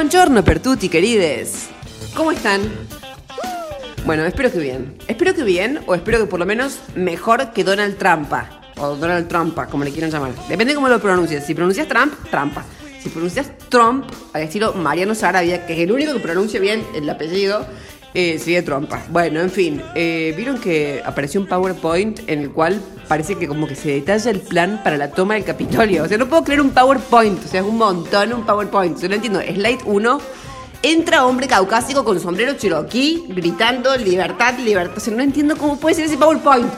Buongiorno per tutti, querides. ¿Cómo están? Bueno, espero que bien. Espero que bien, o espero que por lo menos mejor que Donald Trumpa. O Donald Trumpa, como le quieran llamar. Depende cómo lo pronuncias. Si pronuncias Trump, Trampa. Si pronuncias Trump, al estilo Mariano Sarabia, que es el único que pronuncia bien el apellido, eh, sigue trompa. Bueno, en fin, eh, vieron que apareció un PowerPoint en el cual parece que como que se detalla el plan para la toma del Capitolio. O sea, no puedo creer un PowerPoint, o sea, es un montón un PowerPoint. Yo entiendo. Slide 1, entra hombre caucásico con sombrero cherokee gritando libertad, libertad. O sea, no entiendo cómo puede ser ese PowerPoint.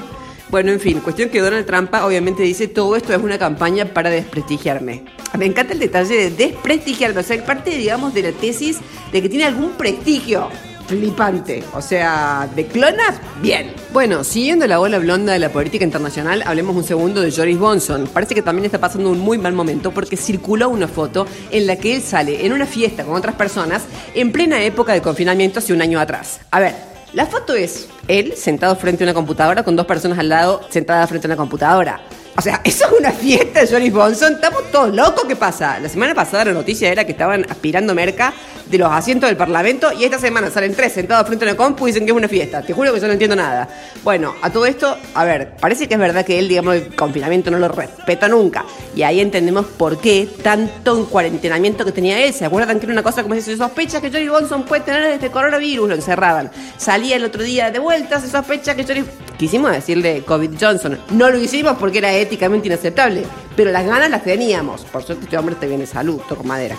Bueno, en fin, cuestión que Donald Trump obviamente dice todo esto es una campaña para desprestigiarme. Me encanta el detalle de desprestigiarme, o sea, parte, digamos, de la tesis de que tiene algún prestigio flipante. O sea, de clonas, bien. Bueno, siguiendo la ola blonda de la política internacional, hablemos un segundo de Joris Bonson. Parece que también está pasando un muy mal momento porque circuló una foto en la que él sale en una fiesta con otras personas en plena época de confinamiento hace un año atrás. A ver, la foto es él sentado frente a una computadora con dos personas al lado sentadas frente a una computadora. O sea, eso es una fiesta de Joris Bonson. Estamos todos locos. ¿Qué pasa? La semana pasada la noticia era que estaban aspirando merca de los asientos del Parlamento y esta semana salen tres sentados frente a una compu y dicen que es una fiesta. Te juro que yo no entiendo nada. Bueno, a todo esto, a ver, parece que es verdad que él, digamos, el confinamiento no lo respeta nunca. Y ahí entendemos por qué tanto encuarentenamiento que tenía él. ¿Se acuerdan que era una cosa como si se sospecha que Joris Bonson puede tener este coronavirus? Lo encerraban. Salía el otro día de vuelta, se sospecha que Joris... Quisimos decirle COVID Johnson. No lo hicimos porque era éticamente inaceptable. Pero las ganas las teníamos. Por suerte este hombre te viene salud, toco madera.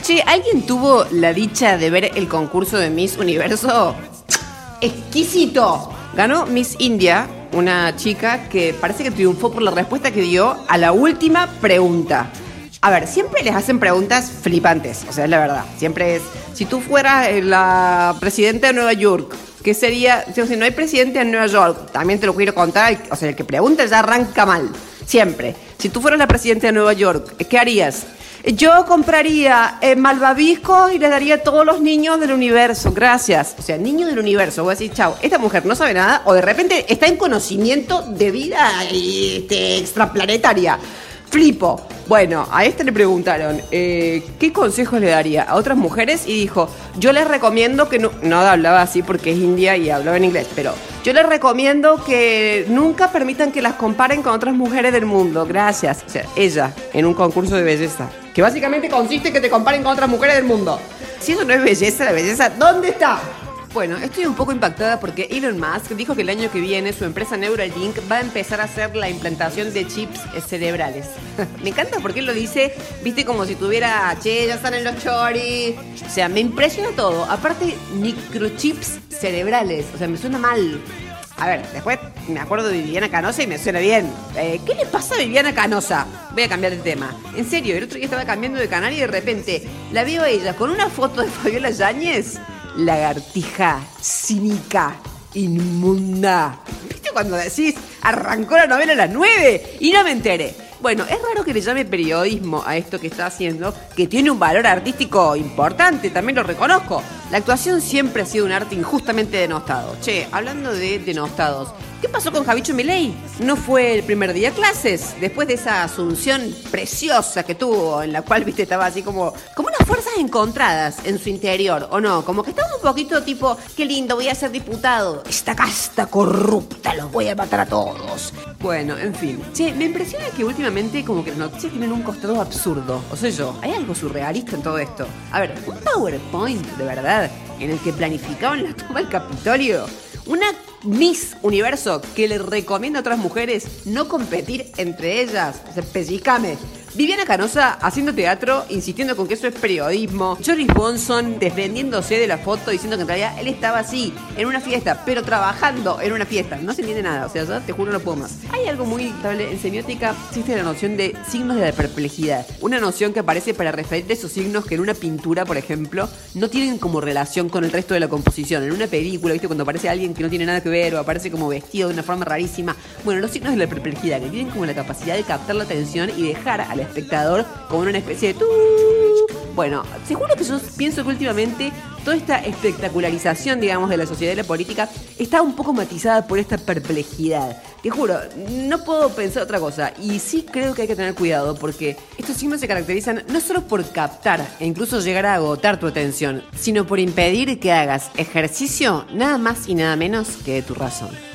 Che, ¿alguien tuvo la dicha de ver el concurso de Miss Universo? ¡Exquisito! Ganó Miss India, una chica que parece que triunfó por la respuesta que dio a la última pregunta. A ver, siempre les hacen preguntas flipantes, o sea, es la verdad. Siempre es, si tú fueras la presidenta de Nueva York, ¿qué sería? Si no hay presidente en Nueva York, también te lo quiero contar, o sea, el que pregunta ya arranca mal, siempre. Si tú fueras la presidenta de Nueva York, ¿qué harías? Yo compraría eh, malvaviscos y le daría a todos los niños del universo. Gracias. O sea, niños del universo. Voy a decir, chao, esta mujer no sabe nada o de repente está en conocimiento de vida este, extraplanetaria. Flipo. Bueno, a este le preguntaron, eh, ¿qué consejos le daría a otras mujeres? Y dijo, yo les recomiendo que no, no hablaba así porque es india y hablaba en inglés, pero yo les recomiendo que nunca permitan que las comparen con otras mujeres del mundo. Gracias. O sea, ella, en un concurso de belleza. Que básicamente consiste en que te comparen con otras mujeres del mundo. Si eso no es belleza, la belleza, ¿dónde está? Bueno, estoy un poco impactada porque Elon Musk dijo que el año que viene su empresa Neuralink va a empezar a hacer la implantación de chips cerebrales. me encanta porque él lo dice, viste, como si tuviera, che, ya están en los choris. O sea, me impresiona todo. Aparte, microchips cerebrales. O sea, me suena mal. A ver, después me acuerdo de Viviana Canosa y me suena bien. Eh, ¿Qué le pasa a Viviana Canosa? Voy a cambiar de tema. En serio, el otro día estaba cambiando de canal y de repente la veo a ella con una foto de Fabiola Yáñez lagartija, cínica, inmunda. ¿Viste cuando decís, arrancó la novela a las 9 y no me enteré? Bueno, es raro que le llame periodismo a esto que está haciendo, que tiene un valor artístico importante, también lo reconozco. La actuación siempre ha sido un arte injustamente denostado. Che, hablando de denostados, ¿Qué pasó con Javicho Milei? No fue el primer día de clases, después de esa asunción preciosa que tuvo, en la cual, viste, estaba así como, como unas fuerzas encontradas en su interior, ¿o no? Como que estaba un poquito tipo, qué lindo, voy a ser diputado. Esta casta corrupta, los voy a matar a todos. Bueno, en fin. Che, me impresiona que últimamente como que las noticias tienen un costado absurdo. O sea, yo, hay algo surrealista en todo esto. A ver, un PowerPoint, de verdad, en el que planificaban la toma del Capitolio. Una Miss Universo que le recomienda a otras mujeres no competir entre ellas. O sea, pellizcame. Viviana Canosa haciendo teatro, insistiendo con que eso es periodismo. Joris Bonson defendiéndose de la foto, diciendo que en realidad él estaba así, en una fiesta, pero trabajando en una fiesta. No se entiende nada, o sea, yo te juro no puedo más. Hay algo muy estable en semiótica, existe la noción de signos de la perplejidad. Una noción que aparece para referir a esos signos que en una pintura, por ejemplo, no tienen como relación con el resto de la composición. En una película, ¿viste? Cuando aparece alguien que no tiene nada que ver o aparece como vestido de una forma rarísima. Bueno, los signos de la perplejidad, que tienen como la capacidad de captar la atención y dejar espectador como una especie de... Bueno, seguro que yo pienso que últimamente toda esta espectacularización, digamos, de la sociedad y la política está un poco matizada por esta perplejidad. Te juro, no puedo pensar otra cosa. Y sí creo que hay que tener cuidado porque estos signos se caracterizan no solo por captar e incluso llegar a agotar tu atención, sino por impedir que hagas ejercicio nada más y nada menos que de tu razón.